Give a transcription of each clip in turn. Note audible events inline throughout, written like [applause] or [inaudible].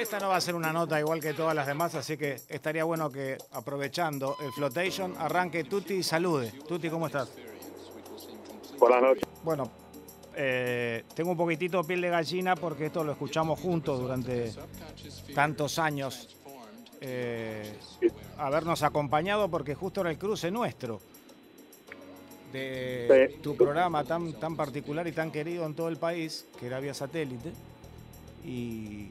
esta no va a ser una nota igual que todas las demás, así que estaría bueno que aprovechando el flotation arranque Tuti y salude. Tuti, ¿cómo estás? Buenas noches. Bueno, eh, tengo un poquitito piel de gallina porque esto lo escuchamos juntos durante tantos años. Eh, habernos acompañado porque justo era el cruce nuestro de tu programa tan, tan particular y tan querido en todo el país, que era vía satélite. Y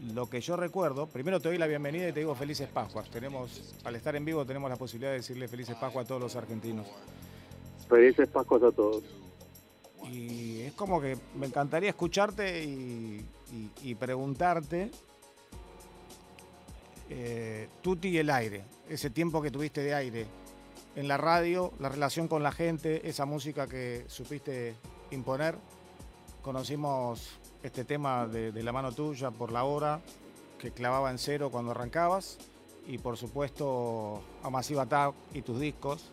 lo que yo recuerdo, primero te doy la bienvenida y te digo felices Pascuas. Tenemos, al estar en vivo tenemos la posibilidad de decirle felices Pascuas a todos los argentinos. Felices Pascuas a todos. Y es como que me encantaría escucharte y, preguntarte, eh, Tuti y el aire, ese tiempo que tuviste de aire en la radio, la relación con la gente, esa música que supiste imponer. Conocimos este tema de, la mano tuya por la hora que clavaba en cero cuando arrancabas y por supuesto a Masiva Attack y tus discos,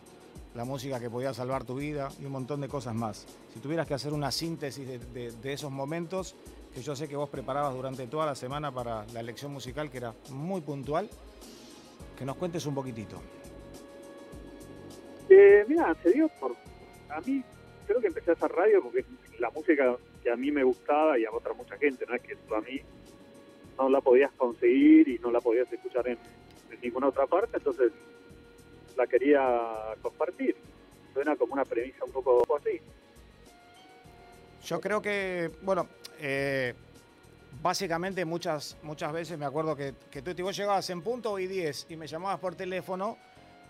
la música que podía salvar tu vida y un montón de cosas más. Si tuvieras que hacer una síntesis de, esos momentos que yo sé que vos preparabas durante toda la semana para la elección musical, que era muy puntual, que nos cuentes un poquitito. Eh, mira, se dio por... A mí creo que empecé a hacer radio porque la música a mí me gustaba y a otra mucha gente, no es que a mí no la podías conseguir y no la podías escuchar en, ninguna otra parte, entonces la quería compartir. Suena como una premisa un poco así. Yo creo que, bueno, eh, básicamente muchas muchas veces me acuerdo que, que tú, vos llegabas en punto y 10 y me llamabas por teléfono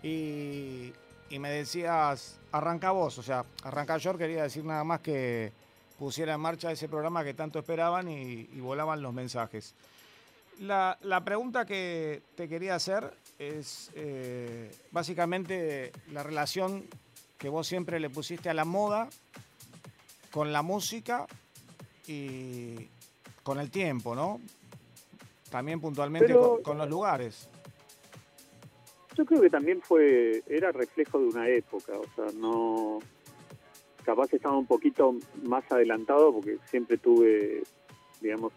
y, y me decías, arranca vos, o sea, arranca yo, quería decir nada más que pusiera en marcha ese programa que tanto esperaban y, volaban los mensajes. La, pregunta que te quería hacer es eh, básicamente la relación que vos siempre le pusiste a la moda con la música y con el tiempo, ¿no? También puntualmente con, los lugares. Yo creo que también fue, era reflejo de una época, o sea, no, capaz estaba un poquito más adelantado porque siempre tuve, digamos,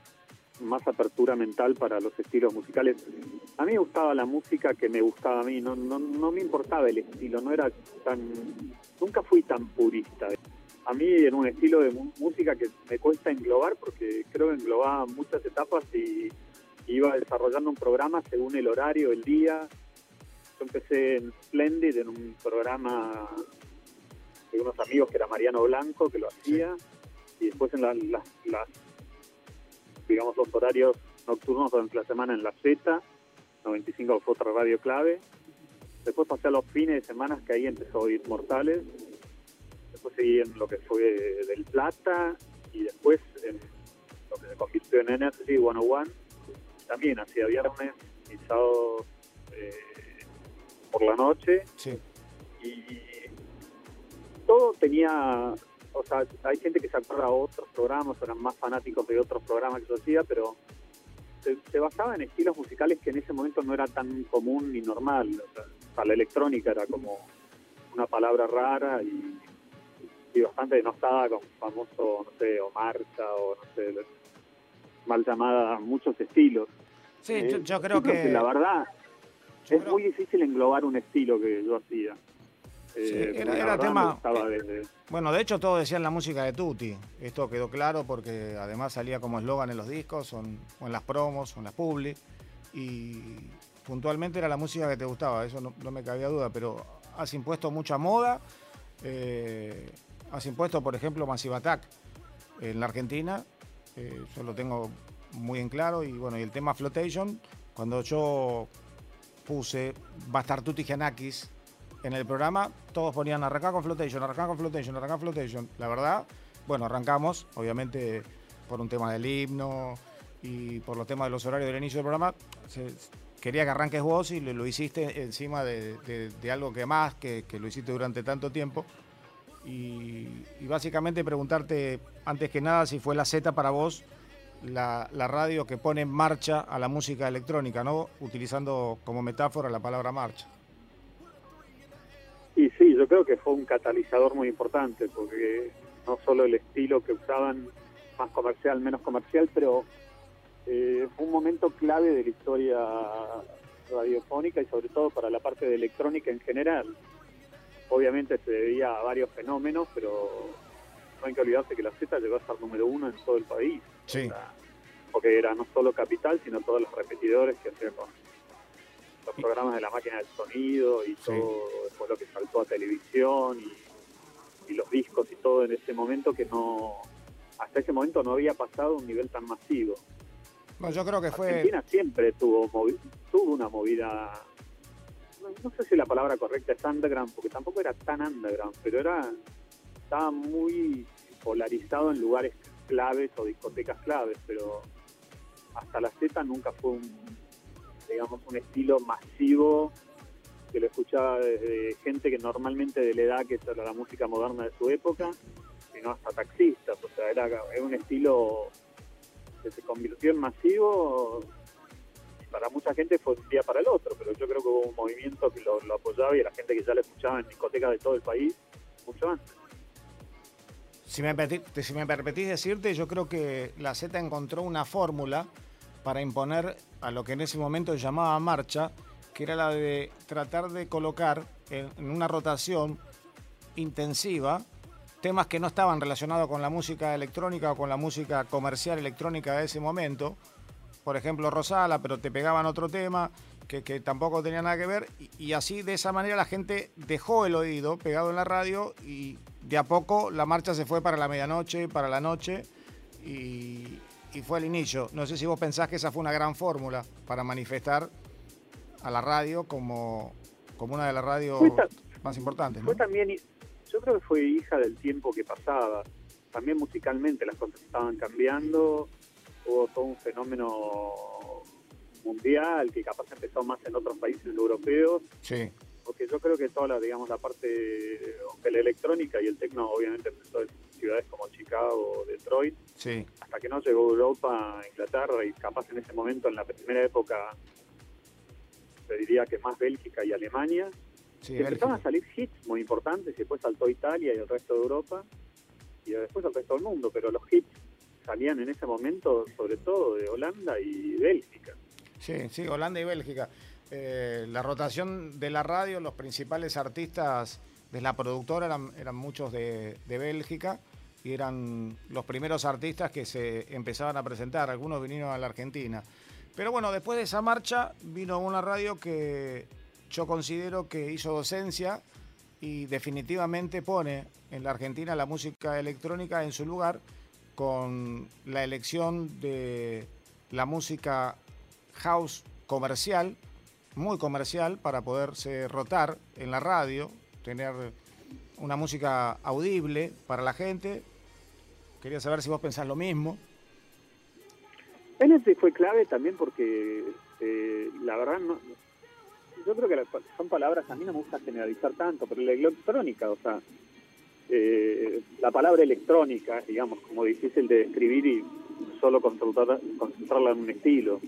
más apertura mental para los estilos musicales. A mí me gustaba la música que me gustaba a mí, no, no, no me importaba el estilo, no era tan, nunca fui tan purista. A mí era un estilo de música que me cuesta englobar porque creo que englobaba muchas etapas y iba desarrollando un programa según el horario, el día. Yo empecé en Splendid, en un programa de unos amigos que era Mariano Blanco que lo hacía. Y después en las, digamos los horarios nocturnos durante la semana en la Z 95 fue otra radio clave. Después pasé a los fines de semana que ahí empezó a oír Mortales después seguí en lo que fue del Plata y después en lo que se convirtió en Energy 101 también hacía viernes y sábados eh, por la noche. Y todo tenía, o sea, hay gente que se acuerda de otros programas, eran más fanáticos de otros programas que yo hacía, pero se, basaba en estilos musicales que en ese momento no era tan común ni normal. O sea, la electrónica era como una palabra rara y, bastante denostada con famoso, no sé, o marcha o no sé, mal llamada, muchos estilos. Sí, yo, eh, creo que... La verdad, es muy difícil englobar un estilo que yo hacía. Eh, era, tema. Eh, bueno, de hecho, todos decían la música de Tutti. Esto quedó claro porque además salía como eslogan en los discos, o en, las promos, o en las publi. Y puntualmente era la música que te gustaba, eso no, me cabía duda, pero has impuesto mucha moda. Eh, has impuesto, por ejemplo, Massive Attack en la Argentina. yo lo tengo muy en claro. Y bueno, y el tema Flotation, cuando yo puse va a estar Tutti Giannakis en el programa todos ponían arrancar con flotation, arrancar con flotation, arrancar flotation. La verdad, bueno, arrancamos, obviamente por un tema del himno y por los temas de los horarios del inicio del programa. quería que arranques vos y lo, hiciste encima de, algo que más, que, lo hiciste durante tanto tiempo. Y, básicamente preguntarte, antes que nada, si fue la Z para vos la, la, radio que pone en marcha a la música electrónica, ¿no? Utilizando como metáfora la palabra marcha. Sí, yo creo que fue un catalizador muy importante, porque no solo el estilo que usaban, más comercial, menos comercial, pero eh, fue un momento clave de la historia radiofónica y sobre todo para la parte de electrónica en general. Obviamente se debía a varios fenómenos, pero no hay que olvidarse que la Z llegó a ser número uno en todo el país. Sí. porque era no solo Capital, sino todos los repetidores que hacía con los programas de la máquina del sonido y todo después lo que saltó a televisión y, los discos y todo en ese momento que no hasta ese momento no había pasado un nivel tan masivo. No, yo creo que fue... Argentina siempre tuvo, tuvo una movida, no, sé si la palabra correcta es underground, porque tampoco era tan underground, pero era estaba muy polarizado en lugares claves o discotecas claves, pero hasta la Z nunca fue un, digamos, un estilo masivo que lo escuchaba desde gente que normalmente de la edad que era la música moderna de su época, sino hasta taxistas, o sea, era, un estilo que se convirtió en masivo para mucha gente fue un día para el otro, pero yo creo que hubo un movimiento que lo, apoyaba y la gente que ya lo escuchaba en discotecas de todo el país mucho antes. Si me, si me permitís decirte, yo creo que la Z encontró una fórmula para imponer a lo que en ese momento llamaba marcha, que era la de tratar de colocar en, una rotación intensiva temas que no estaban relacionados con la música electrónica o con la música comercial electrónica de ese momento. Por ejemplo, Rosala, pero te pegaban otro tema que, tampoco tenía nada que ver. Y, así, de esa manera, la gente dejó el oído pegado en la radio y de a poco la marcha se fue para la medianoche, para la noche. Y, y fue el inicio. No sé si vos pensás que esa fue una gran fórmula para manifestar a la radio como, como una de las radios más importantes. Fue también, yo creo que fue hija del tiempo que pasaba. También musicalmente las cosas estaban cambiando, hubo todo un fenómeno mundial que capaz empezó más en otros países europeos. Sí. Porque yo creo que toda la, digamos, la parte, de la electrónica y el tecno obviamente empezó ciudades como Chicago, Detroit, sí. hasta que no llegó Europa, Inglaterra y capaz en ese momento, en la primera época, se diría que más Bélgica y Alemania, empezaron a salir hits muy importantes y después saltó Italia y el resto de Europa y después el resto del mundo, pero los hits salían en ese momento sobre todo de Holanda y Bélgica. Sí, sí, Holanda y Bélgica. Eh, la rotación de la radio, los principales artistas de la productora eran, muchos de, Bélgica y eran los primeros artistas que se empezaban a presentar. Algunos vinieron a la Argentina. Pero bueno, después de esa marcha vino una radio que yo considero que hizo docencia y definitivamente pone en la Argentina la música electrónica en su lugar con la elección de la música house comercial muy comercial para poderse rotar en la radio, tener una música audible para la gente. Quería saber si vos pensás lo mismo. NSC fue clave también porque eh, la verdad no, yo creo que son palabras, a mí no me gusta generalizar tanto, pero la electrónica, o sea, eh, la palabra electrónica, digamos, como difícil de describir y solo concentrarla en un estilo.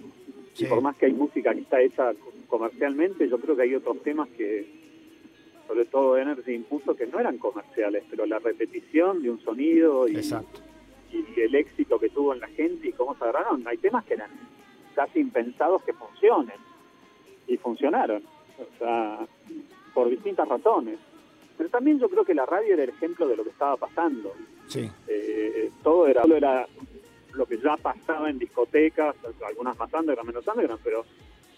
Y por más que hay música que está hecha comercialmente, yo creo que hay otros temas que, sobre todo Energy impuso, que no eran comerciales, pero la repetición de un sonido y, y el éxito que tuvo en la gente y cómo se agarraron, hay temas que eran casi impensados que funcionen. Y funcionaron. O sea, por distintas razones. Pero también yo creo que la radio era el ejemplo de lo que estaba pasando. Sí. Eh, todo era, todo era lo que ya pasaba en discotecas, algunas más underground, menos underground, pero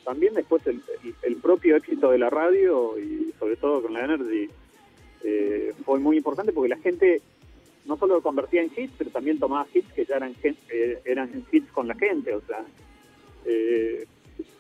también después el, propio éxito de la radio y sobre todo con la Energy eh, fue muy importante porque la gente no solo lo convertía en hits, pero también tomaba hits que ya eran, eh, eran hits con la gente, o sea, eh,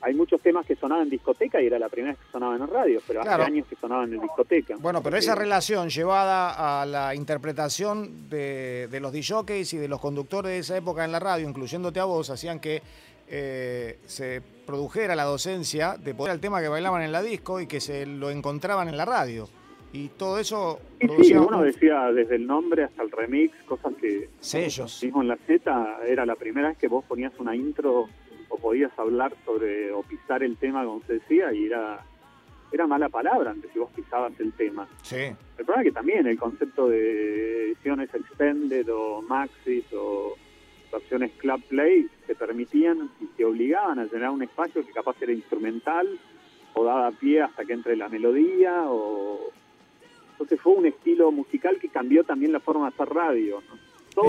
hay muchos temas que sonaban en discoteca y era la primera vez que sonaban en radio, pero hace años que sonaban en discoteca. Bueno, pero esa relación llevada a la interpretación de, de los DJs y de los conductores de esa época en la radio, incluyéndote a vos, hacían que eh, se produjera la docencia de poder al tema que bailaban en la disco y que se lo encontraban en la radio. Y todo eso... Sí, uno decía desde el nombre hasta el remix, cosas que... Sellos. Mismo en la Z era la primera vez que vos ponías una intro o podías hablar sobre o pisar el tema como se decía y era era mala palabra antes si vos pisabas el tema. Sí. El problema es que también el concepto de ediciones extended o maxis o club play te permitían y te obligaban a llenar un espacio que capaz era instrumental o daba pie hasta que entre la melodía o entonces fue un estilo musical que cambió también la forma de hacer radio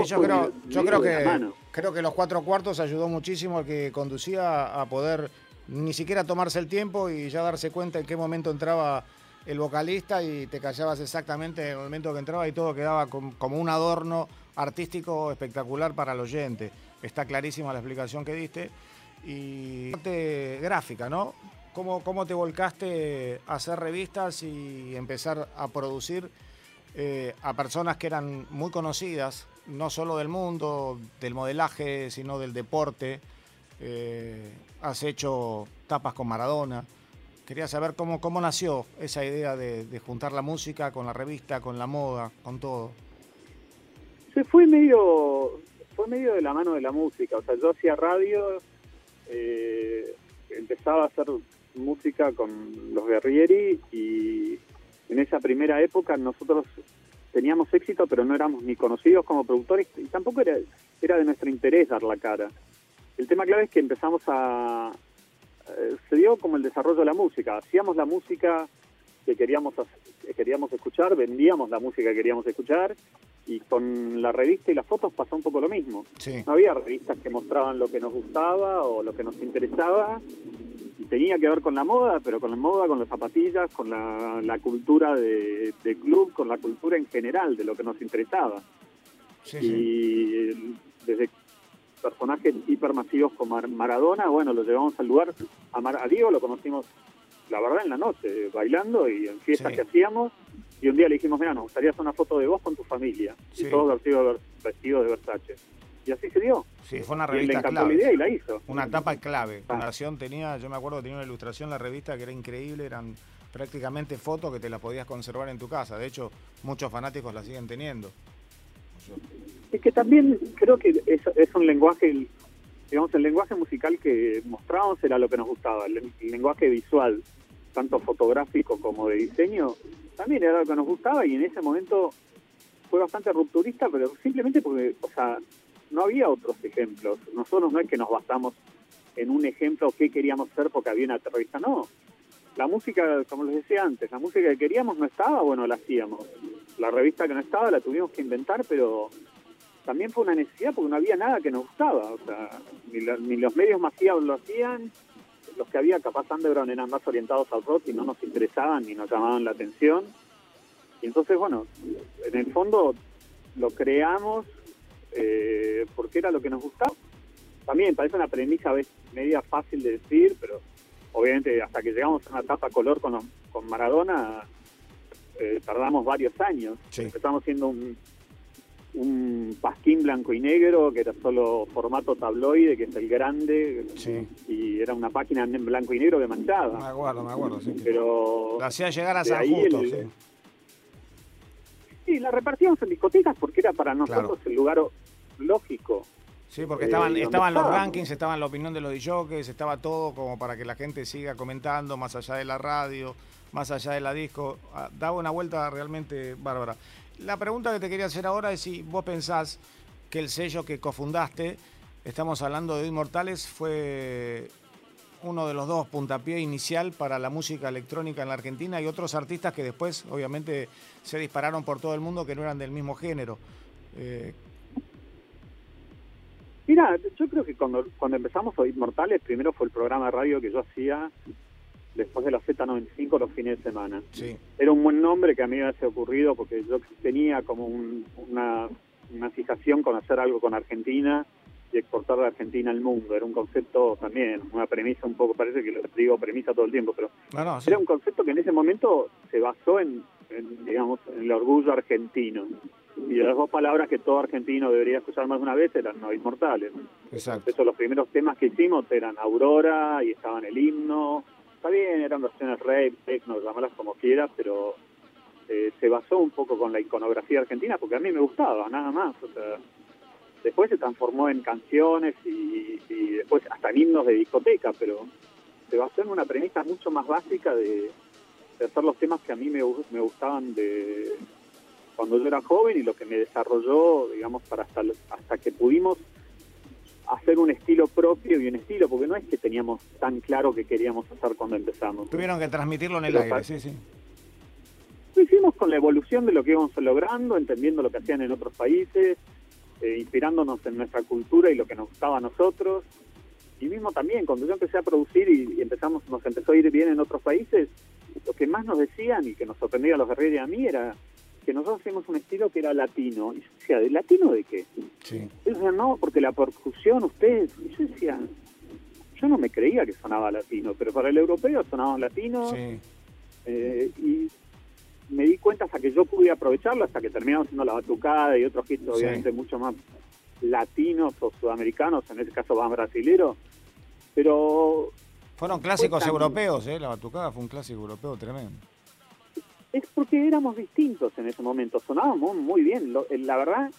yo creo, yo creo que creo que los cuatro cuartos ayudó muchísimo al que conducía a poder ni siquiera tomarse el tiempo y ya darse cuenta en qué momento entraba el vocalista y te callabas exactamente en el momento que entraba y todo quedaba como un adorno artístico espectacular para el oyente. Está clarísima la explicación que diste. Y parte gráfica, ¿no? ¿Cómo, ¿Cómo te volcaste a hacer revistas y empezar a producir eh, a personas que eran muy conocidas, no solo del mundo, del modelaje, sino del deporte? Eh, has hecho tapas con Maradona. Quería saber cómo, cómo nació esa idea de, juntar la música con la revista, con la moda, con todo. Se fue medio, fue medio de la mano de la música. O sea, yo hacía radio, eh, empezaba a hacer música con los Guerrieri y en esa primera época nosotros teníamos éxito, pero no éramos ni conocidos como productores y tampoco era, era de nuestro interés dar la cara. El tema clave es que empezamos a, eh, se dio como el desarrollo de la música. Hacíamos la música que queríamos, que queríamos escuchar, vendíamos la música que queríamos escuchar y con la revista y las fotos pasó un poco lo mismo. No había revistas que mostraban lo que nos gustaba o lo que nos interesaba y tenía que ver con la moda, pero con la moda, con las zapatillas, con la, cultura de, club, con la cultura en general de lo que nos interesaba. y desde personajes hipermasivos como Maradona, bueno, lo llevamos al lugar. A, Mar Diego lo conocimos, la verdad, en la noche, bailando y en fiestas que hacíamos. Y un día le dijimos, mira, nos gustaría hacer una foto de vos con tu familia. Y todos vestidos, vestidos de Versace. Y así se dio. Sí, fue una revista clave. La idea y la hizo. Una tapa clave. Ah. Versión tenía, yo me acuerdo que tenía una ilustración la revista que era increíble, eran prácticamente fotos que te las podías conservar en tu casa. De hecho, muchos fanáticos la siguen teniendo. Es que también creo que es, es un lenguaje, digamos, el lenguaje musical que mostrábamos era lo que nos gustaba, el, lenguaje visual, tanto fotográfico como de diseño, también era lo que nos gustaba y en ese momento fue bastante rupturista, pero simplemente porque, o sea, no había otros ejemplos. Nosotros no es que nos basamos en un ejemplo que queríamos ser porque había una terrorista, no. La música, como les decía antes, la música que queríamos no estaba, bueno, la hacíamos. La revista que no estaba la tuvimos que inventar, pero también fue una necesidad porque no había nada que nos gustaba. O sea, ni, los medios masivos lo hacían, los que había capaz underground eran más orientados al rock y no nos interesaban ni nos llamaban la atención. Y entonces, bueno, en el fondo lo creamos eh, porque era lo que nos gustaba. También parece una premisa media fácil de decir, pero obviamente hasta que llegamos a una tapa color con, con Maradona, eh, tardamos varios años. Empezamos siendo un, un pasquín blanco y negro, que era solo formato tabloide, que es el grande, y era una página en blanco y negro que manchaba. Me acuerdo, me acuerdo, sí. Pero la hacía llegar a San Justo, sí. Sí, la repartíamos en discotecas porque era para nosotros el lugar lógico. Sí, porque estaban, eh, estaban los rankings, estaban la opinión de los DJs, estaba todo como para que la gente siga comentando, más allá de la radio, más allá de la disco. Ah, daba una vuelta realmente bárbara. La pregunta que te quería hacer ahora es si vos pensás que el sello que cofundaste, estamos hablando de Inmortales, fue uno de los dos puntapié inicial para la música electrónica en la Argentina y otros artistas que después obviamente se dispararon por todo el mundo que no eran del mismo género. Eh, Mira, yo creo que cuando, cuando empezamos a Inmortales, primero fue el programa de radio que yo hacía después de la Z95 los fines de semana. Era un buen nombre que a mí me había ocurrido porque yo tenía como una, una fijación con hacer algo con Argentina y exportar de Argentina al mundo. Era un concepto también, una premisa un poco, parece que lo digo premisa todo el tiempo, pero era un concepto que en ese momento se basó en, digamos, en el orgullo argentino. Y las dos palabras que todo argentino debería escuchar más de una vez eran no inmortales. Exacto. Eso, los primeros temas que hicimos eran Aurora y estaban el himno, bien, eran versiones rey, techno, llamarlas como quieras, pero eh, se basó un poco con la iconografía argentina porque a mí me gustaba, nada más. O sea, después se transformó en canciones y, después hasta en himnos de discoteca, pero se basó en una premisa mucho más básica de, hacer los temas que a mí me, me gustaban de cuando yo era joven y lo que me desarrolló, digamos, para hasta, hasta que pudimos hacer un estilo propio y un estilo, porque no es que teníamos tan claro que queríamos hacer cuando empezamos. Tuvieron que transmitirlo en el aire, sí, sí. Lo hicimos con la evolución de lo que íbamos logrando, entendiendo lo que hacían en otros países, eh, inspirándonos en nuestra cultura y lo que nos gustaba a nosotros. Y mismo también, cuando yo empecé a producir y, empezamos nos empezó a ir bien en otros países, lo que más nos decían y que nos sorprendía a los guerreros y a mí era que nosotros hacíamos un estilo que era latino. Y yo decía, ¿de latino de qué? Sí. no, porque la percusión, ustedes... Y yo decía, yo no me creía que sonaba latino, pero para el europeo sonaba latino. Sí. Eh, y me di cuenta hasta que yo pude aprovecharlo, hasta que terminamos haciendo la batucada y otros hits obviamente mucho más latinos o sudamericanos, en ese caso más brasileros, pero... Fueron clásicos europeos, ¿eh? La batucada fue un clásico europeo tremendo es porque éramos distintos en ese momento, sonábamos muy bien. la verdad,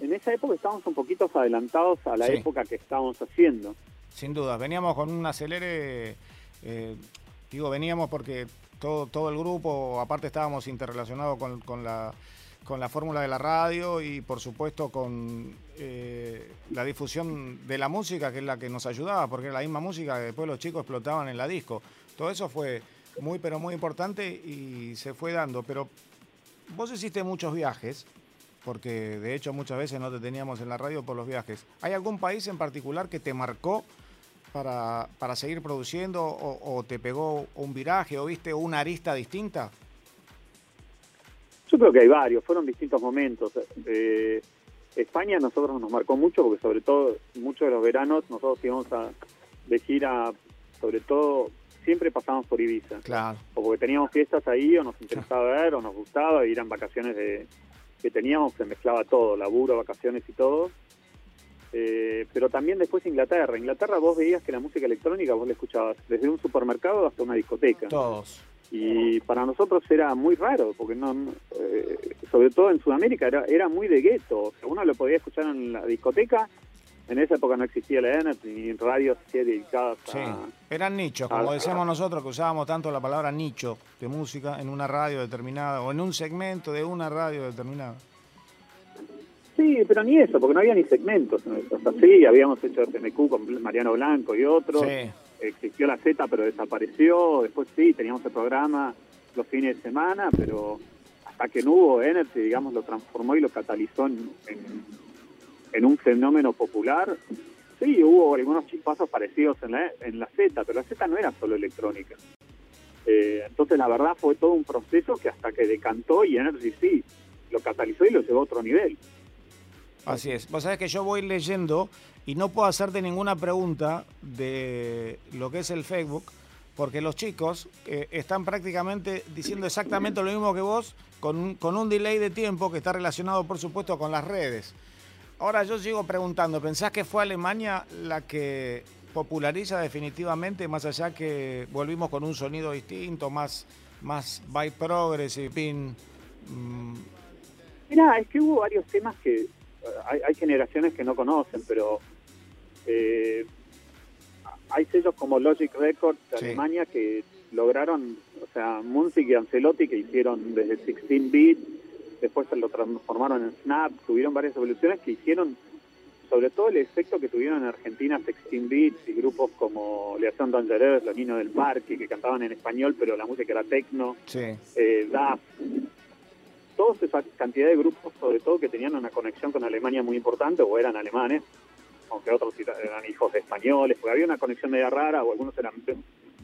en esa época estábamos un poquito adelantados a la época que estábamos haciendo. Sin duda, veníamos con un acelere, eh, digo, veníamos porque todo, todo el grupo, aparte estábamos interrelacionados con, con la con la fórmula de la radio y por supuesto con eh, la difusión de la música, que es la que nos ayudaba, porque era la misma música que después los chicos explotaban en la disco. Todo eso fue muy, pero muy importante y se fue dando. Pero vos hiciste muchos viajes, porque de hecho muchas veces no te teníamos en la radio por los viajes. ¿Hay algún país en particular que te marcó para, para seguir produciendo o, te pegó un viraje o viste una arista distinta? Yo creo que hay varios, fueron distintos momentos. Eh, España nosotros nos marcó mucho porque sobre todo muchos de los veranos nosotros íbamos a de gira, sobre todo siempre pasamos por Ibiza. Claro. O porque teníamos fiestas ahí, o nos interesaba ver, o nos gustaba, y eran vacaciones de, que teníamos, se mezclaba todo, laburo, vacaciones y todo. Eh, pero también después Inglaterra. Inglaterra vos veías que la música electrónica vos la escuchabas desde un supermercado hasta una discoteca. Todos. Y para nosotros era muy raro, porque no, eh, sobre todo en Sudamérica era, era muy de gueto. uno lo podía escuchar en la discoteca en esa época no existía la ENET ni radios dedicadas sí, eran nichos, como decíamos nosotros que usábamos tanto la palabra nicho de música en una radio determinada o en un segmento de una radio determinada. Sí, pero ni eso, porque no había ni segmentos. O sea, sí, habíamos hecho FMQ con Mariano Blanco y otros. Existió la Z, pero desapareció. Después sí, teníamos el programa los fines de semana, pero hasta que no hubo Energy, digamos, lo transformó y lo catalizó en en un fenómeno popular, sí, hubo algunos chispazos parecidos en la, en la Z, pero la Z no era solo electrónica. Eh, entonces, la verdad fue todo un proceso que hasta que decantó y Energy sí, lo catalizó y lo llevó a otro nivel. Así es. Vos sabés que yo voy leyendo y no puedo hacerte ninguna pregunta de lo que es el Facebook, porque los chicos eh, están prácticamente diciendo exactamente lo mismo que vos, con con un delay de tiempo que está relacionado, por supuesto, con las redes. Ahora yo sigo preguntando, ¿pensás que fue Alemania la que populariza definitivamente, más allá que volvimos con un sonido distinto, más, más by progressive, pin? Mm? Mira, es que hubo varios temas que eh, hay, generaciones que no conocen, pero eh, hay sellos como Logic Records de Alemania que lograron, o sea, Munzig y Ancelotti que hicieron desde 16 bit después se lo transformaron en Snap, tuvieron varias evoluciones que hicieron, sobre todo el efecto que tuvieron en Argentina Sexteen Beats y grupos como Leación Dangereux, Los Niños del Parque, que cantaban en español, pero la música era tecno, sí. eh, DAF, toda esa cantidad de grupos, sobre todo que tenían una conexión con Alemania muy importante, o eran alemanes, aunque otros eran hijos de españoles, porque había una conexión media rara, o algunos eran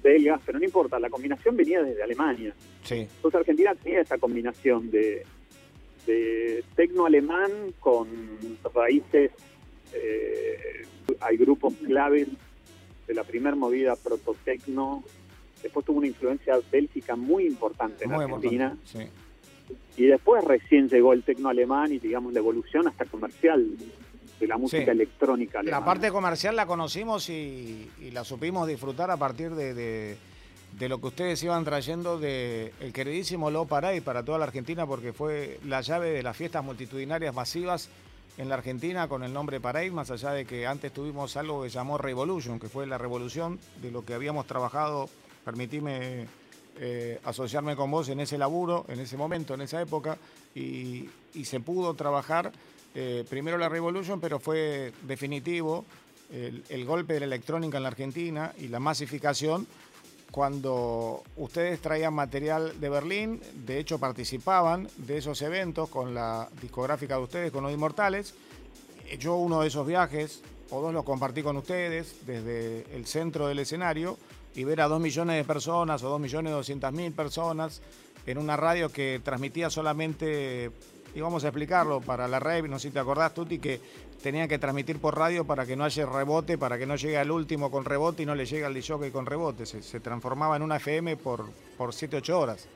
belgas, pero no importa, la combinación venía desde Alemania. Sí. Entonces Argentina tenía esa combinación de, de tecno alemán con raíces, eh, hay grupos claves de la primera movida prototecno, después tuvo una influencia bélgica muy importante en Argentina. Y después recién llegó el tecno alemán y digamos la evolución hasta comercial de la música electrónica alemana. La parte comercial la conocimos y, la supimos disfrutar a partir de de lo que ustedes iban trayendo de el queridísimo Lo Parade para toda la Argentina, porque fue la llave de las fiestas multitudinarias masivas en la Argentina con el nombre Parade, más allá de que antes tuvimos algo que llamó Revolution, que fue la revolución de lo que habíamos trabajado, permitime eh, asociarme con vos en ese laburo, en ese momento, en esa época, y, se pudo trabajar eh, primero la Revolution, pero fue definitivo el, golpe de la electrónica en la Argentina y la masificación cuando ustedes traían material de Berlín, de hecho participaban de esos eventos con la discográfica de ustedes, con los Inmortales. Yo uno de esos viajes, o dos los compartí con ustedes desde el centro del escenario y ver a dos millones de personas o dos millones doscientas mil personas en una radio que transmitía solamente, y vamos a explicarlo para la red, no sé si te acordás, Tuti, que tenían que transmitir por radio para que no haya rebote, para que no llegue al último con rebote y no le llegue al DJ con rebote. Se, transformaba en una FM por, por 7, 8 horas.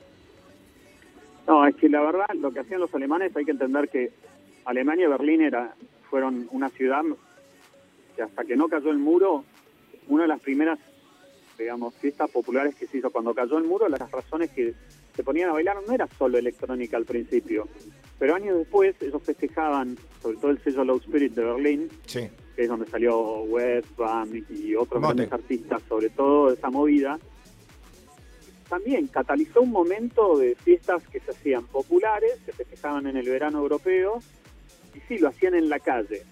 No, es que la verdad, lo que hacían los alemanes, hay que entender que Alemania y Berlín era, fueron una ciudad que hasta que no cayó el muro, una de las primeras, digamos, fiestas populares que se hizo cuando cayó el muro, las razones que se ponían a bailar no era solo electrónica al principio, pero años después ellos festejaban, sobre todo el sello Low Spirit de Berlín, que es donde salió Westbam y otros grandes artistas, sobre todo esa movida, también catalizó un momento de fiestas que se hacían populares, se festejaban en el verano europeo, y sí, lo hacían en la calle.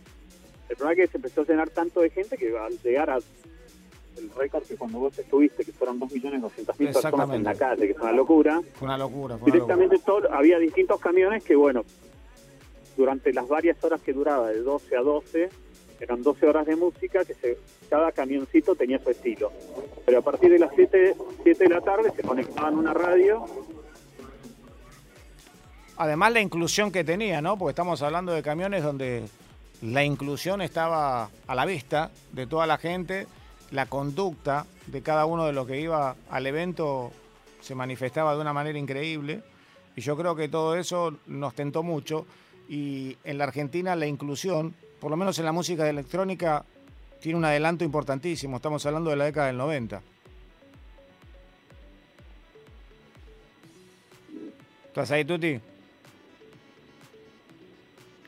El problema es que se empezó a llenar tanto de gente que al llegar a el récord que cuando vos estuviste, que fueron 2.200.000 personas en la calle, que fue una locura. Fue una locura. directamente Todo, había distintos camiones que, bueno, durante las varias horas que duraba, de 12 a 12, eran 12 horas de música, que se, cada camioncito tenía su estilo. Pero a partir de las 7, 7 de la tarde se conectaban a una radio. Además la inclusión que tenía, ¿no? Porque estamos hablando de camiones donde la inclusión estaba a la vista de toda la gente la conducta de cada uno de los que iba al evento se manifestaba de una manera increíble y yo creo que todo eso nos tentó mucho y en la Argentina la inclusión, por lo menos en la música electrónica, tiene un adelanto importantísimo, estamos hablando de la década del 90. ¿Estás ahí, Tuti?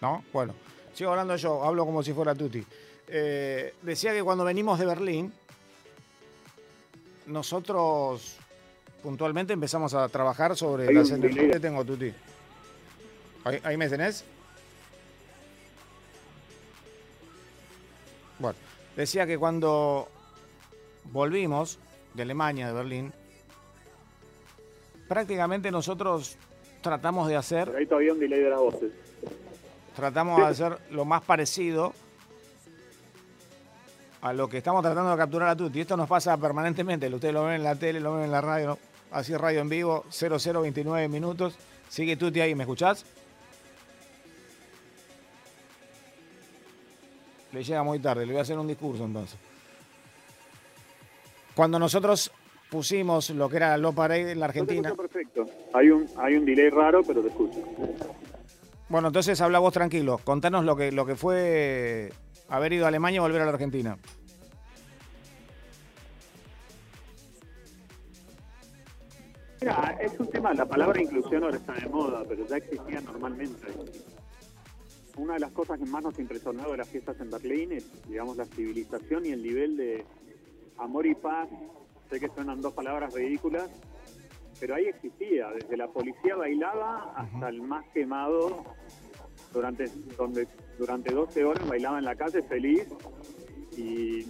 ¿No? Bueno, sigo hablando yo, hablo como si fuera Tuti. Eh, decía que cuando venimos de Berlín, nosotros puntualmente empezamos a trabajar sobre las que tengo, Tuti. ¿Ahí, me tenés? Bueno, decía que cuando volvimos de Alemania, de Berlín, prácticamente nosotros tratamos de hacer... ahí todavía un delay de las voces. Tratamos de hacer lo más parecido a lo que estamos tratando de capturar a Tuti. Esto nos pasa permanentemente. Ustedes lo ven en la tele, lo ven en la radio. Así radio en vivo, 0029 minutos. Sigue Tuti ahí, ¿me escuchás? Le llega muy tarde, le voy a hacer un discurso entonces. Cuando nosotros pusimos lo que era la Parade en la Argentina. perfecto. Hay un, hay un delay raro, pero te escucho. Bueno, entonces habla vos tranquilo. Contanos lo que, lo que fue haber ido a Alemania y volver a la Argentina? Mira, es un tema, la palabra inclusión ahora está de moda, pero ya existía normalmente. Una de las cosas que más nos ha impresionado de las fiestas en Berlín es, digamos, la civilización y el nivel de amor y paz. Sé que suenan dos palabras ridículas, pero ahí existía. Desde la policía bailaba hasta el más quemado durante, donde, durante 12 horas bailaba en la calle feliz y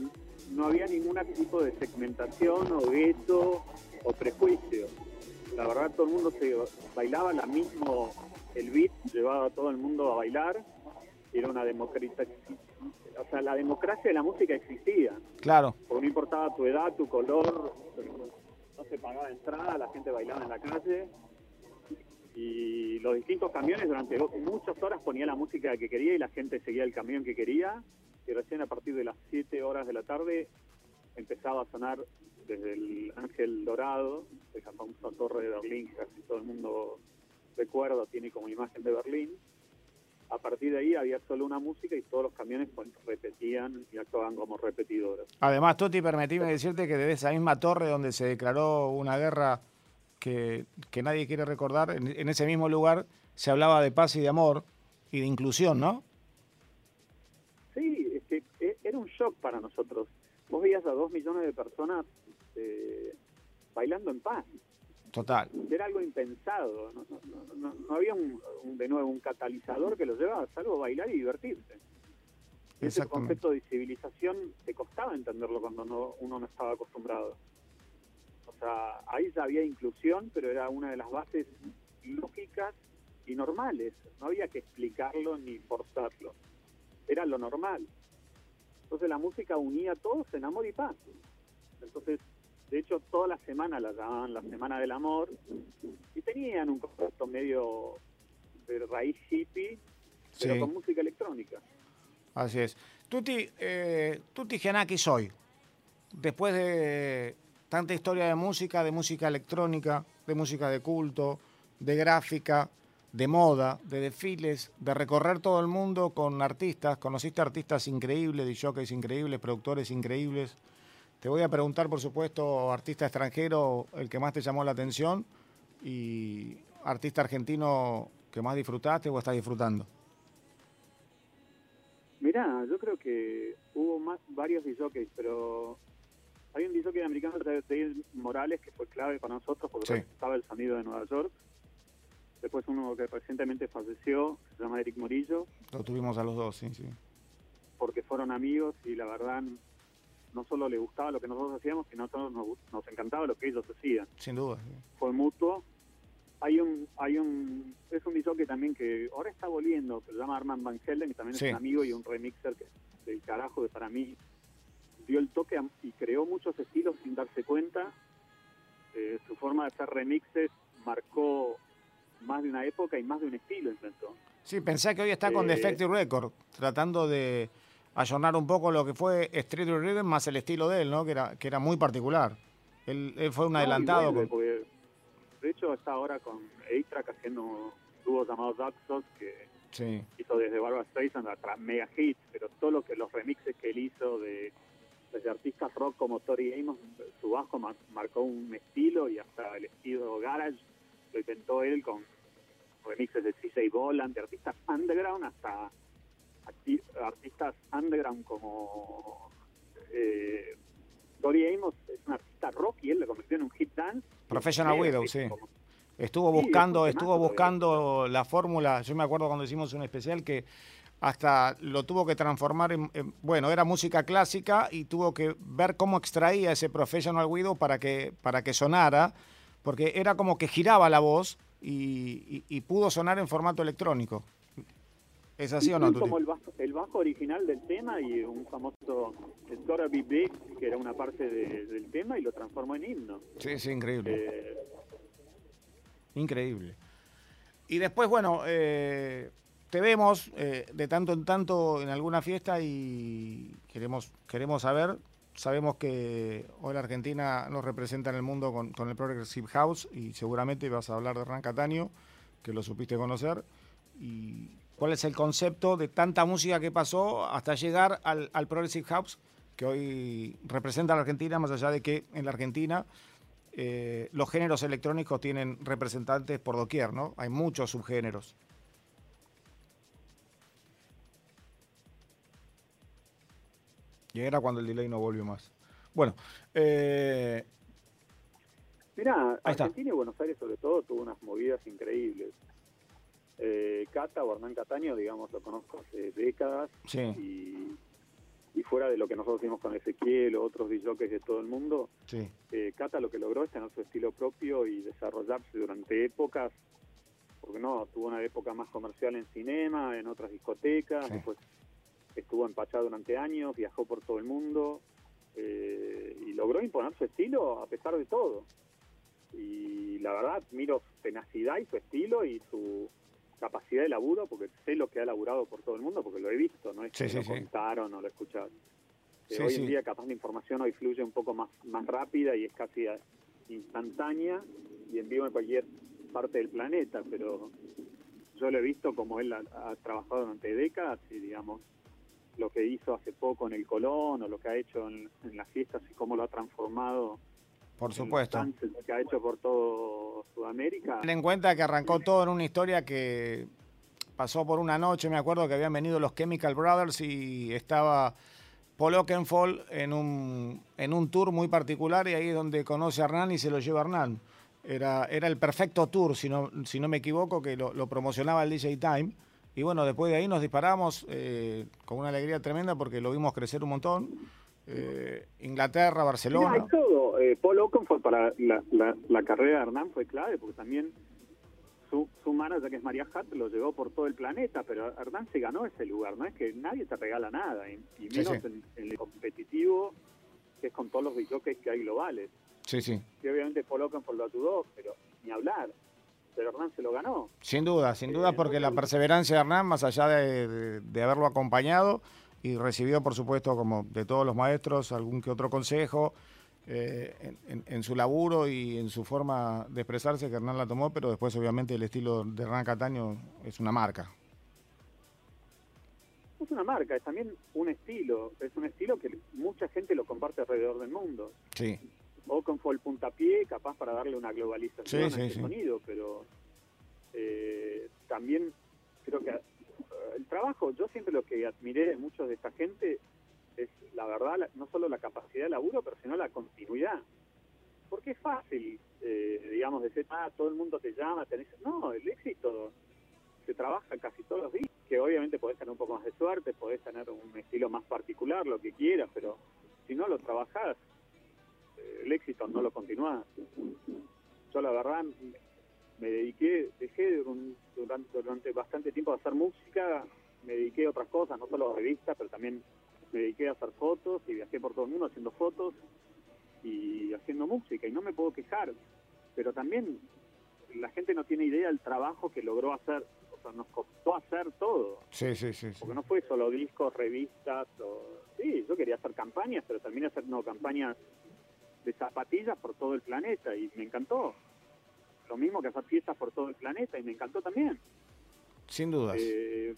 no había ningún tipo de segmentación o gueto o prejuicio. La verdad todo el mundo se bailaba la mismo, el beat llevaba a todo el mundo a bailar, era una democracia, o sea, la democracia de la música existía. Claro. Porque no importaba tu edad, tu color, no se pagaba entrada, la gente bailaba en la calle y los distintos camiones durante muchas horas ponía la música que quería y la gente seguía el camión que quería y recién a partir de las 7 horas de la tarde empezaba a sonar desde el Ángel Dorado, esa famosa torre de Berlín que casi todo el mundo recuerda, tiene como imagen de Berlín. A partir de ahí había solo una música y todos los camiones pues, repetían y actuaban como repetidores. Además, Toti, permitime decirte que desde esa misma torre donde se declaró una guerra que, nadie quiere recordar, en, ese mismo lugar se hablaba de paz y de amor y de inclusión, ¿no? Sí, e, era un shock para nosotros. Vos veías a dos millones de personas eh, bailando en paz. Total. Era algo impensado. No, había un, de nuevo un catalizador que los llevaba, salvo bailar y divertirse. Ese concepto de civilización te costaba entenderlo cuando no, uno no estaba acostumbrado. Sea, ahí ya había inclusión, pero era una de las bases lógicas y normales. No había que explicarlo ni forzarlo. Era lo normal. Entonces la música unía a todos en amor y paz. Entonces, de hecho, toda la semana la llamaban la Semana del Amor y tenían un concepto medio de raíz hippie, pero con música electrónica. Así es. Tuti, eh, Tuti Gianaki soy. Después de tanta historia de música, de música electrónica, de música de culto, de gráfica, de moda, de desfiles, de recorrer todo el mundo con artistas. Conociste artistas increíbles, de jockeys increíbles, productores increíbles. Te voy a preguntar, por supuesto, artista extranjero, el que más te llamó la atención y artista argentino que más disfrutaste o estás disfrutando. Mirá, yo creo que hubo más, varios jockeys, pero hay un disjockey americano, David Morales, que fue clave para nosotros porque estaba el sonido de Nueva York. Después uno que recientemente falleció, se llama Eric Morillo. Lo tuvimos a los dos, sí, sí. Porque fueron amigos y la verdad no solo le gustaba lo que nosotros hacíamos, sino a nos, nos encantaba lo que ellos hacían. Sin duda. Fue mutuo. Hay un, hay un, es un que también que ahora está volviendo, que se llama Armand Van Helden, que también es un amigo y un remixer que del carajo, que para mí dio el toque y creó muchos estilos sin darse cuenta. Eh, su forma de hacer remixes marcó más de una época y más de un estilo intentó. Sí, pensé que hoy está con eh, Defective Record, tratando de ayornar un poco lo que fue Street Rhythm más el estilo de él, ¿no? Que era, que era muy particular. Él, fue un adelantado. de hecho, está ahora con A-Track haciendo dúos llamados Daxos que hizo desde Barbara Streisand hasta Mega Hits, pero todo lo que los remixes que él hizo de desde artistas rock como Tori Amos, su bajo marcó un estilo y hasta el estilo garage lo inventó él con remixes de CJ Boland, de artistas underground hasta artistas underground como eh, Tori Amos es un artista rock y él lo convirtió en un hit dance. Professional Widow, sí. Estuvo buscando, estuvo buscando la fórmula. Yo me acuerdo cuando hicimos un especial que hasta lo tuvo que transformar en, bueno, era música clásica y tuvo que ver cómo extraía ese Professional Widow para que, para que sonara, porque era como que giraba la voz y, pudo sonar en formato electrónico. ¿Es así o no? Como el bajo, el bajo, original del tema y un famoso Dora Be que era una parte del tema y lo transformó en himno. Sí, sí, increíble. Eh, increíble. Y después, bueno, eh, te vemos eh, de tanto en tanto en alguna fiesta y queremos, queremos saber. Sabemos que hoy la Argentina nos representa en el mundo con, el Progressive House y seguramente vas a hablar de Hernán Cataño, que lo supiste conocer. Y cuál es el concepto de tanta música que pasó hasta llegar al, Progressive House, que hoy representa a la Argentina, más allá de que en la Argentina eh, los géneros electrónicos tienen representantes por doquier, ¿no? Hay muchos subgéneros. Y era cuando el delay no volvió más. Bueno, eh... Mirá, Argentina y Buenos Aires sobre todo tuvo unas movidas increíbles. Eh, Cata o Hernán Cataño, digamos, lo conozco hace décadas. Y, fuera de lo que nosotros hicimos con Ezequiel o otros DJs de todo el mundo, eh, Cata lo que logró es tener su estilo propio y desarrollarse durante épocas, porque no, tuvo una época más comercial en cinema, en otras discotecas, después estuvo empachado durante años, viajó por todo el mundo eh, y logró imponer su estilo a pesar de todo. Y la verdad, miro tenacidad y su estilo y su capacidad de laburo, porque sé lo que ha laburado por todo el mundo, porque lo he visto, no es que lo contaron o lo escucharon. Eh, hoy en día capaz la información hoy fluye un poco más, más rápida y es casi instantánea y en vivo en cualquier parte del planeta, pero yo lo he visto como él ha trabajado durante décadas y digamos lo que hizo hace poco en el Colón o lo que ha hecho en, las fiestas y cómo lo ha transformado. Por supuesto. Lo que ha hecho por todo Sudamérica. Ten en cuenta que arrancó todo en una historia que pasó por una noche. Me acuerdo que habían venido los Chemical Brothers y estaba Paul Oakenfold en un, en un tour muy particular y ahí es donde conoce a Hernán y se lo lleva a Hernán. Era, era el perfecto tour, si no, si no me equivoco, que lo, lo promocionaba el DJ Time Y bueno, después de ahí nos disparamos eh, con una alegría tremenda porque lo vimos crecer un montón. Eh, Inglaterra, Barcelona. hay todo. Eh, Paul Oakenfold para la, la, carrera de Hernán fue clave porque también su, su manager, que es María Hart, lo llevó por todo el planeta, pero Hernán se ganó ese lugar. No es que nadie te regala nada, y, menos En, el competitivo, que es con todos los jockeys que hay globales. Sí, sí. Y obviamente Paul Oakenfold lo ayudó, pero ni hablar pero Hernán se lo ganó. Sin duda, sin duda, eh, porque la perseverancia de Hernán, más allá de, haberlo acompañado y recibió, por supuesto, como de todos los maestros, algún que otro consejo eh, en, su laburo y en su forma de expresarse, que Hernán la tomó, pero después, obviamente, el estilo de Hernán Cataño es una marca. Es una marca, es también un estilo, es un estilo que mucha gente lo comparte alrededor del mundo. Sí fue el puntapié, capaz para darle una globalización al sonido, pero eh, también creo que eh, el trabajo, yo siempre lo que admiré de muchos de esta gente es la verdad, no solo la capacidad de laburo, pero sino la continuidad. Porque es fácil, eh, digamos, decir, ah, todo el mundo te llama, tenés... No, el éxito se trabaja casi todos los días, que obviamente podés tener un poco más de suerte, podés tener un estilo más particular, lo que quieras, pero si no lo trabajás, el éxito no lo continúa. Yo la verdad me dediqué, dejé durante, durante bastante tiempo a hacer música, me dediqué a otras cosas, no solo a revistas, pero también me dediqué a hacer fotos y viajé por todo el mundo haciendo fotos y haciendo música y no me puedo quejar, pero también la gente no tiene idea del trabajo que logró hacer, o sea, nos costó hacer todo. Sí, sí, sí. Porque no fue solo discos, revistas, o... sí, yo quería hacer campañas, pero terminé haciendo campañas de zapatillas por todo el planeta y me encantó. Lo mismo que hacer fiestas por todo el planeta y me encantó también. Sin dudas. Eh,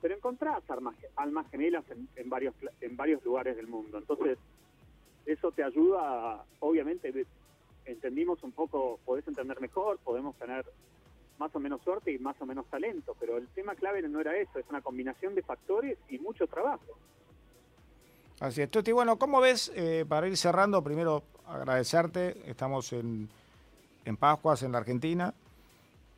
pero encontrás almas, almas gemelas en, varios en varios lugares del mundo. Entonces, eso te ayuda, obviamente, entendimos un poco, podés entender mejor, podemos tener más o menos suerte y más o menos talento, pero el tema clave no era eso, es una combinación de factores y mucho trabajo. Así es. Tuti, bueno, ¿cómo ves, eh, para ir cerrando, primero agradecerte, estamos en, en Pascuas, en la Argentina,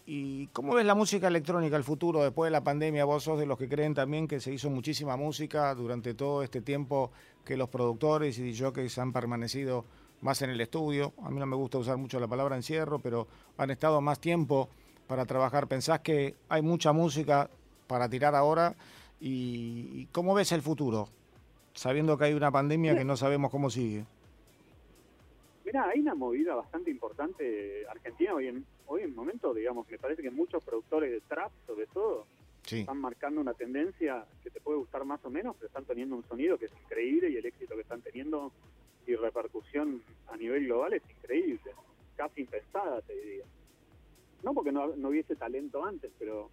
¿y cómo ves la música electrónica, el futuro después de la pandemia? Vos sos de los que creen también que se hizo muchísima música durante todo este tiempo que los productores y jockeys han permanecido más en el estudio. A mí no me gusta usar mucho la palabra encierro, pero han estado más tiempo para trabajar. ¿Pensás que hay mucha música para tirar ahora? ¿Y cómo ves el futuro? Sabiendo que hay una pandemia que no sabemos cómo sigue? Mira, hay una movida bastante importante Argentina hoy en hoy en momento, digamos, me parece que muchos productores de trap, sobre todo, están marcando una tendencia que te puede gustar más o menos, pero están teniendo un sonido que es increíble y el éxito que están teniendo y repercusión a nivel global es increíble, casi impensada, te diría. No porque no, no hubiese talento antes, pero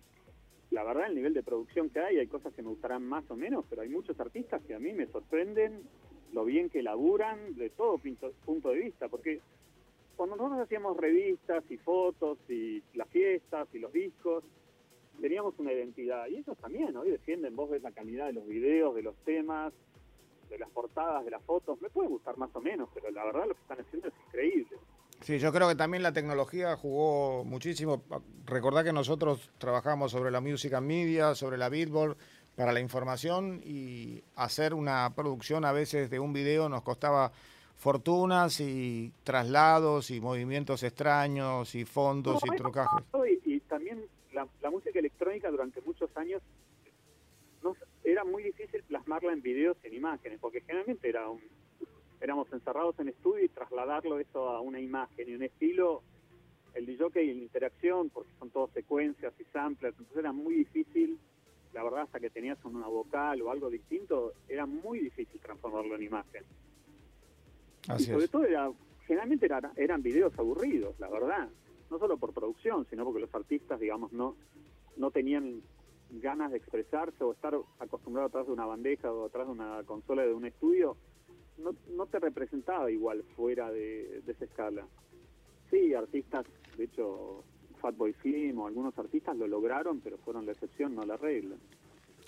la verdad el nivel de producción que hay, hay cosas que me gustarán más o menos, pero hay muchos artistas que a mí me sorprenden lo bien que laburan de todo punto de vista, porque cuando nosotros hacíamos revistas y fotos y las fiestas y los discos, teníamos una identidad y ellos también hoy defienden, vos ves la calidad de los videos, de los temas, de las portadas, de las fotos, me puede gustar más o menos, pero la verdad lo que están haciendo es increíble. Sí, yo creo que también la tecnología jugó muchísimo. Recordá que nosotros trabajamos sobre la Music and Media, sobre la Billboard, para la información y hacer una producción a veces de un video nos costaba fortunas y traslados y movimientos extraños y fondos y trucajes. Y, también la, música electrónica durante muchos años no, era muy difícil plasmarla en videos y en imágenes, porque generalmente era un éramos encerrados en estudio y trasladarlo eso a una imagen y un estilo, el DJ y la interacción, porque son todas secuencias y samplers, entonces era muy difícil, la verdad, hasta que tenías una vocal o algo distinto, era muy difícil transformarlo en imagen. y sobre todo era, generalmente eran videos aburridos, la verdad, no solo por producción, sino porque los artistas, digamos, no, no tenían ganas de expresarse o estar acostumbrados atrás de una bandeja o atrás de una consola de un estudio no, no te representaba igual fuera de, esa escala. Sí, artistas, de hecho, Fatboy Slim o algunos artistas lo lograron, pero fueron la excepción, no la regla.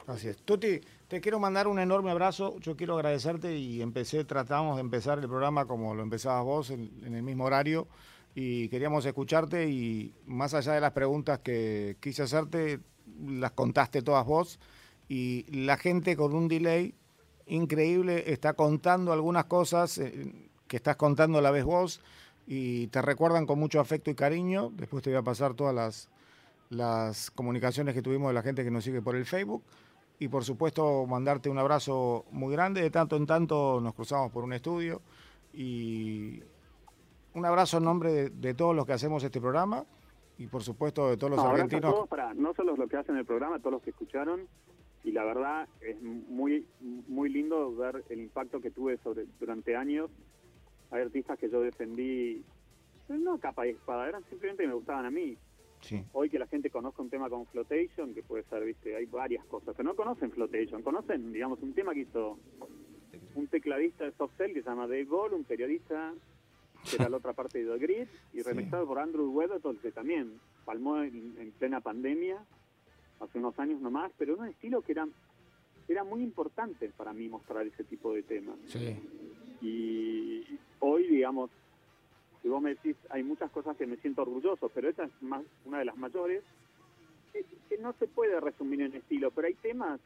Así es. Tuti, te quiero mandar un enorme abrazo. Yo quiero agradecerte y empecé, tratamos de empezar el programa como lo empezabas vos, en, en, el mismo horario, y queríamos escucharte y más allá de las preguntas que quise hacerte, las contaste todas vos y la gente con un delay increíble está contando algunas cosas eh, que estás contando a la vez vos y te recuerdan con mucho afecto y cariño. Después te voy a pasar todas las, las comunicaciones que tuvimos de la gente que nos sigue por el Facebook. Y por supuesto mandarte un abrazo muy grande. De tanto en tanto nos cruzamos por un estudio. Y un abrazo en nombre de, todos los que hacemos este programa y por supuesto de todos los argentinos. para, no solo los que hacen el programa, todos los que escucharon. Y la verdad es muy muy lindo ver el impacto que tuve sobre durante años. Hay artistas que yo defendí, no capa y espada, eran simplemente que me gustaban a mí. Hoy que la gente conozca un tema como Flotation, que puede ser, viste, hay varias cosas, pero no conocen Flotation, conocen, digamos, un tema que hizo un tecladista de Softcell que se llama Dave Gold, un periodista que era la otra parte de The Grid, y [laughs] remezclado por Andrew Weatherton, que también palmó en, plena pandemia, hace unos años nomás, pero un estilo que era, era muy importante para mí mostrar ese tipo de temas. Y hoy, digamos, si vos me decís, hay muchas cosas que me siento orgulloso, pero esa es más, una de las mayores, que, no se puede resumir en estilo, pero hay temas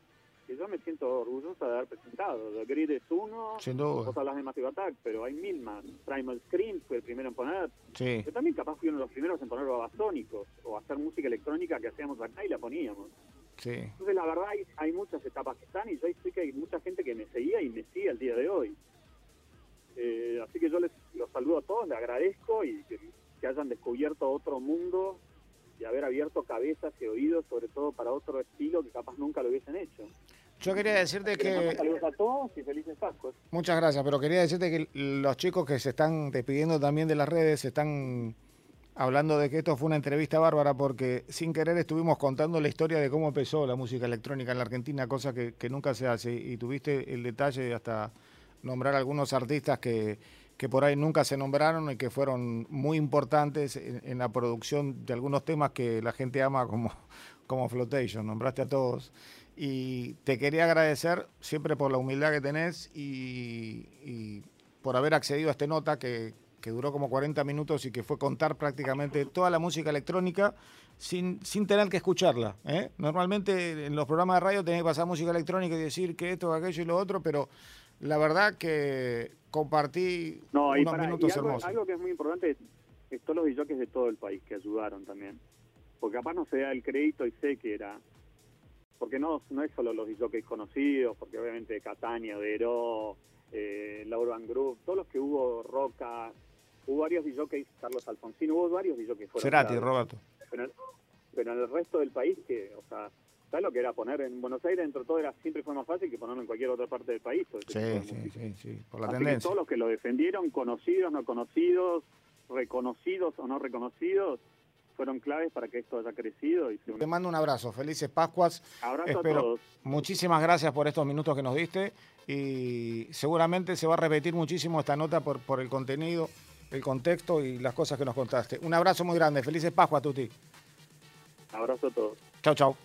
que yo me siento orgulloso de haber presentado. The Grid es uno, vos hablas de Massive Attack, pero hay mil más. Primal Scream fue el primero en poner. Yo también capaz fui uno de los primeros en poner babasónicos, o hacer música electrónica que hacíamos acá y la poníamos. Entonces la verdad hay, hay muchas etapas que están y yo sé que hay mucha gente que me seguía y me sigue al día de hoy. Eh, así que yo les los saludo a todos, les agradezco y que, hayan descubierto otro mundo y haber abierto cabezas y oídos, sobre todo para otro estilo que capaz nunca lo hubiesen hecho. Yo quería decirte que... Saludos a todos y felices Pascuas. Muchas gracias, pero quería decirte que los chicos que se están despidiendo también de las redes se están hablando de que esto fue una entrevista bárbara porque sin querer estuvimos contando la historia de cómo empezó la música electrónica en la Argentina, cosa que, que nunca se hace y tuviste el detalle de hasta nombrar algunos artistas que, que por ahí nunca se nombraron y que fueron muy importantes en, la producción de algunos temas que la gente ama como, como Flotation. Nombraste a todos. Y te quería agradecer siempre por la humildad que tenés y, por haber accedido a esta nota que, que, duró como 40 minutos y que fue contar prácticamente toda la música electrónica sin, sin tener que escucharla. ¿eh? Normalmente en los programas de radio tenés que pasar música electrónica y decir que esto, aquello y lo otro, pero la verdad que compartí unos minutos algo, hermosos. Algo que es muy importante es, todos los DJs de todo el país que ayudaron también. Porque capaz no se da el crédito y sé que era... Porque no, no es solo los DJs conocidos, porque obviamente Catania, Veró, eh, la Urban Group, todos los que hubo, Roca, hubo varios DJs, Carlos Alfonsín, hubo varios DJs que fueron... Cerati, Roberto. Pero, pero en el resto del país, que, o sea, ¿Sabes lo que era poner en Buenos Aires? Dentro de todo era, siempre fue más fácil que ponerlo en cualquier otra parte del país. Sí, sí, sí, sí, por la tendencia. todos los que lo defendieron, conocidos, no conocidos, reconocidos o no reconocidos, fueron claves para que esto haya crecido. Y Te mando un abrazo, felices Pascuas. Abrazo a todos. Muchísimas gracias por estos minutos que nos diste y seguramente se va a repetir muchísimo esta nota por, por el contenido, el contexto y las cosas que nos contaste. Un abrazo muy grande, felices Pascuas, Tuti. Abrazo a todos. Chao, chao.